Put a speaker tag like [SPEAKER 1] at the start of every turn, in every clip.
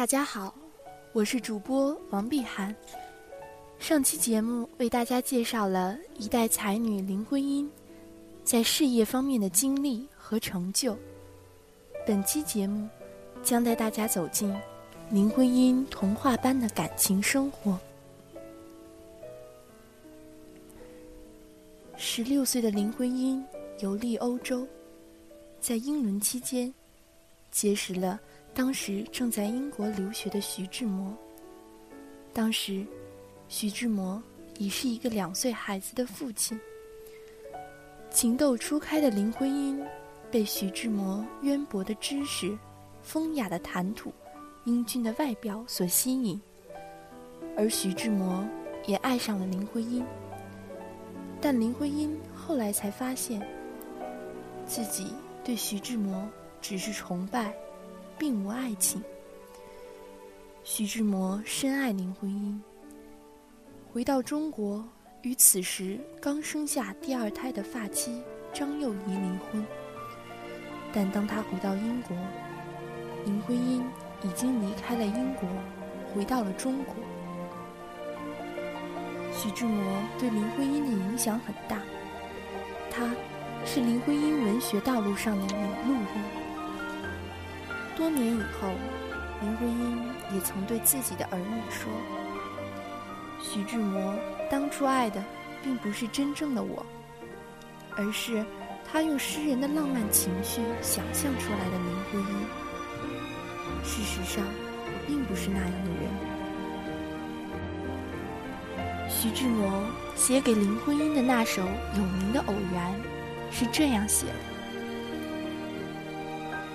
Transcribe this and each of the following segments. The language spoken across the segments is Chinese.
[SPEAKER 1] 大家好，我是主播王碧涵。上期节目为大家介绍了一代才女林徽因在事业方面的经历和成就。本期节目将带大家走进林徽因童话般的感情生活。十六岁的林徽因游历欧洲，在英伦期间结识了。当时正在英国留学的徐志摩。当时，徐志摩已是一个两岁孩子的父亲。情窦初开的林徽因，被徐志摩渊博的知识、风雅的谈吐、英俊的外表所吸引，而徐志摩也爱上了林徽因。但林徽因后来才发现，自己对徐志摩只是崇拜。并无爱情。徐志摩深爱林徽因，回到中国，与此时刚生下第二胎的发妻张幼仪离婚。但当他回到英国，林徽因已经离开了英国，回到了中国。徐志摩对林徽因的影响很大，他是林徽因文学道路上的引路人。多年以后，林徽因也曾对自己的儿女说：“徐志摩当初爱的，并不是真正的我，而是他用诗人的浪漫情绪想象出来的林徽因。事实上，我并不是那样的人。”徐志摩写给林徽因的那首有名的《偶然》，是这样写的。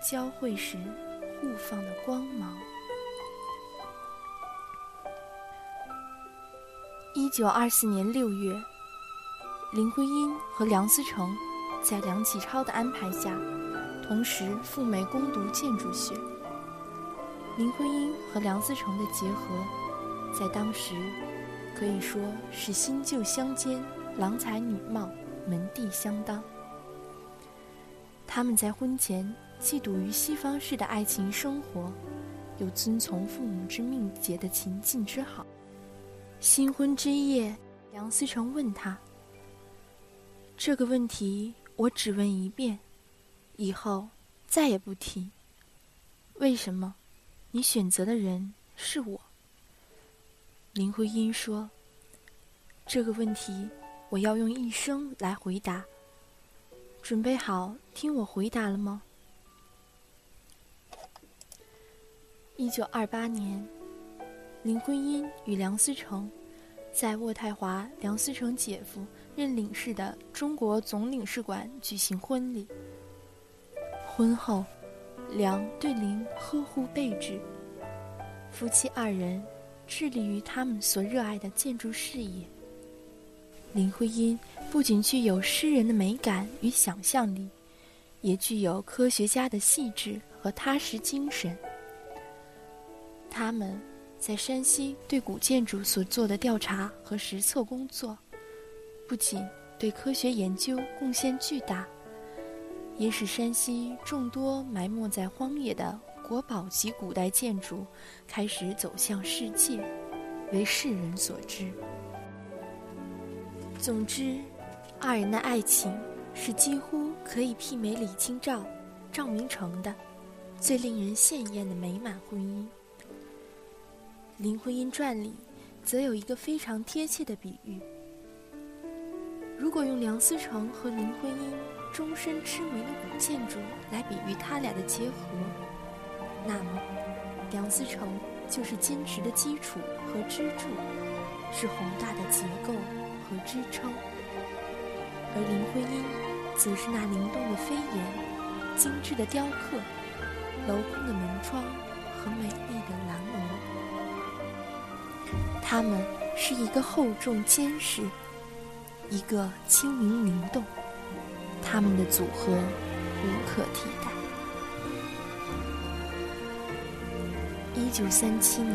[SPEAKER 1] 交汇时互放的光芒。一九二四年六月，林徽因和梁思成在梁启超的安排下，同时赴美攻读建筑学。林徽因和梁思成的结合，在当时可以说是新旧相间，郎才女貌，门第相当。他们在婚前。既笃于西方式的爱情生活，又遵从父母之命节的情境之好。新婚之夜，梁思成问他：“这个问题我只问一遍，以后再也不提。为什么？你选择的人是我。”林徽因说：“这个问题，我要用一生来回答。准备好听我回答了吗？”一九二八年，林徽因与梁思成在渥太华梁思成姐夫任领事的中国总领事馆举行婚礼。婚后，梁对林呵护备至，夫妻二人致力于他们所热爱的建筑事业。林徽因不仅具有诗人的美感与想象力，也具有科学家的细致和踏实精神。他们在山西对古建筑所做的调查和实测工作，不仅对科学研究贡献巨大，也使山西众多埋没在荒野的国宝级古代建筑开始走向世界，为世人所知。总之，二人的爱情是几乎可以媲美李清照、赵明诚的最令人羡艳的美满婚姻。《林徽因传》里则有一个非常贴切的比喻：如果用梁思成和林徽因终身痴迷的古建筑来比喻他俩的结合，那么梁思成就是坚实的基础和支柱，是宏大的结构。和支撑，而林徽因则是那灵动的飞檐、精致的雕刻、镂空的门窗和美丽的蓝额。他们是一个厚重坚实，一个轻盈灵动，他们的组合无可替代。一九三七年，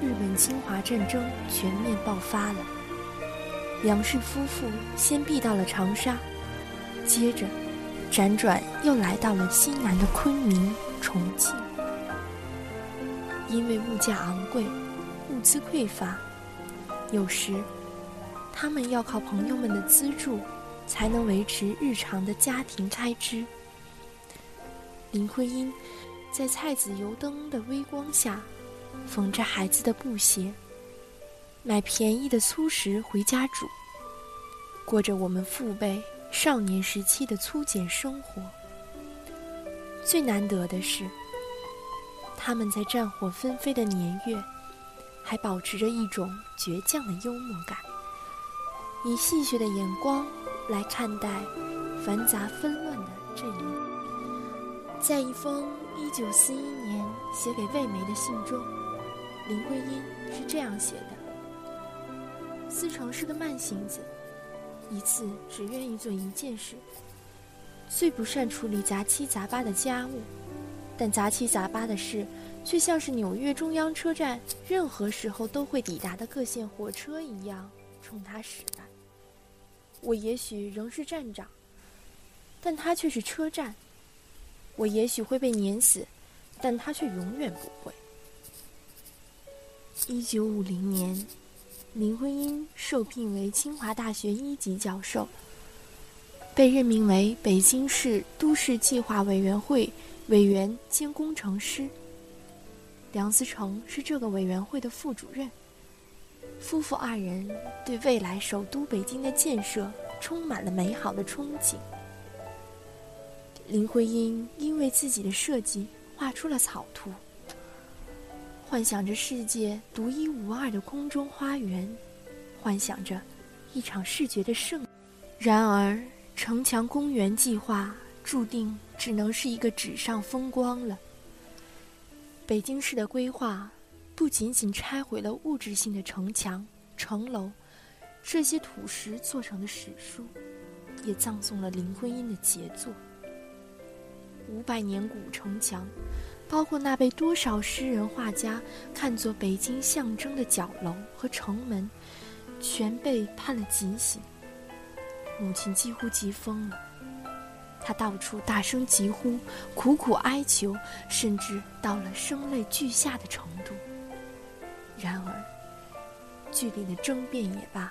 [SPEAKER 1] 日本侵华战争全面爆发了。梁氏夫妇先避到了长沙，接着辗转又来到了西南的昆明、重庆。因为物价昂贵，物资匮乏，有时他们要靠朋友们的资助，才能维持日常的家庭开支。林徽因在菜籽油灯的微光下，缝着孩子的布鞋。买便宜的粗食回家煮，过着我们父辈少年时期的粗简生活。最难得的是，他们在战火纷飞的年月，还保持着一种倔强的幽默感，以戏谑的眼光来看待繁杂纷乱的阵营。在一封1941年写给魏梅的信中，林徽因是这样写的。思成是个慢性子，一次只愿意做一件事。最不善处理杂七杂八的家务，但杂七杂八的事，却像是纽约中央车站任何时候都会抵达的各线火车一样，冲他驶来。我也许仍是站长，但他却是车站。我也许会被碾死，但他却永远不会。一九五零年。林徽因受聘为清华大学一级教授，被任命为北京市都市计划委员会委员兼工程师。梁思成是这个委员会的副主任。夫妇二人对未来首都北京的建设充满了美好的憧憬。林徽因因为自己的设计画出了草图。幻想着世界独一无二的空中花园，幻想着一场视觉的盛。然而，城墙公园计划注定只能是一个纸上风光了。北京市的规划不仅仅拆毁了物质性的城墙、城楼，这些土石做成的史书，也葬送了林徽因的杰作——五百年古城墙。包括那被多少诗人画家看作北京象征的角楼和城门，全被判了极刑。母亲几乎急疯了，他到处大声疾呼，苦苦哀求，甚至到了声泪俱下的程度。然而，剧烈的争辩也罢，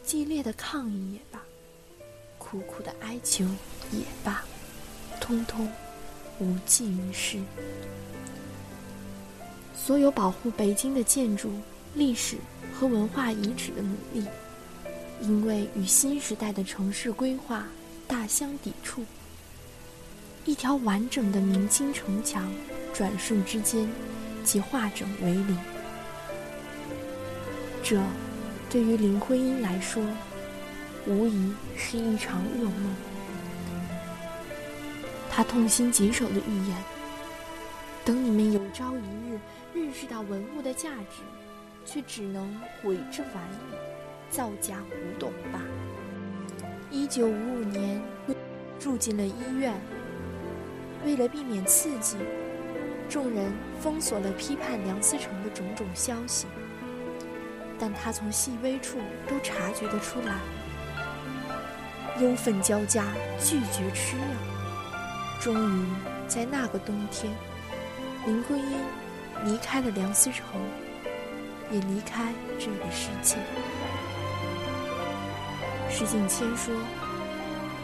[SPEAKER 1] 激烈的抗议也罢，苦苦的哀求也罢，通通。无济于事。所有保护北京的建筑、历史和文化遗址的努力，因为与新时代的城市规划大相抵触，一条完整的明清城墙，转瞬之间即化整为零。这，对于林徽因来说，无疑是一场噩梦。他痛心疾首的预言：“等你们有朝一日认识到文物的价值，却只能毁之玩矣，造假胡懂吧。”一九五五年，住进了医院。为了避免刺激，众人封锁了批判梁思成的种种消息，但他从细微处都察觉得出来，忧愤交加，拒绝吃药。终于，在那个冬天，林徽因离开了梁思成，也离开这个世界。石景谦说：“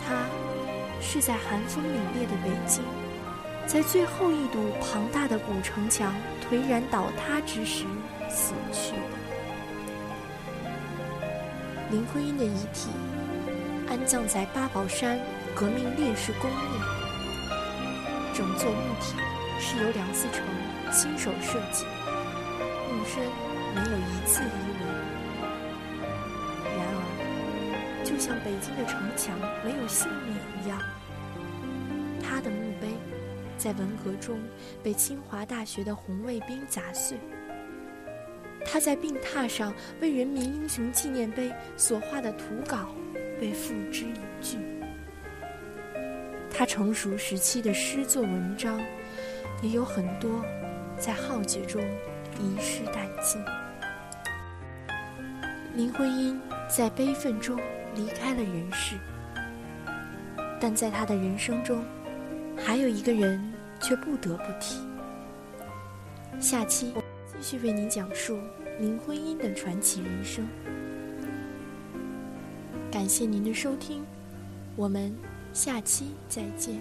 [SPEAKER 1] 他是在寒风凛冽的北京，在最后一堵庞大的古城墙颓然倒塌之时死去。”林徽因的遗体安葬在八宝山革命烈士公墓，整座墓体是由梁思成亲手设计，墓身没有一字遗就像北京的城墙没有幸免一样，他的墓碑在文革中被清华大学的红卫兵砸碎。他在病榻上为人民英雄纪念碑所画的图稿被付之一炬。他成熟时期的诗作文章也有很多在浩劫中遗失殆尽。林徽因在悲愤中离开了人世，但在他的人生中，还有一个人却不得不提。下期。继续为您讲述林徽因的传奇人生。感谢您的收听，我们下期再见。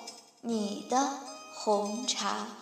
[SPEAKER 2] 你的。红茶。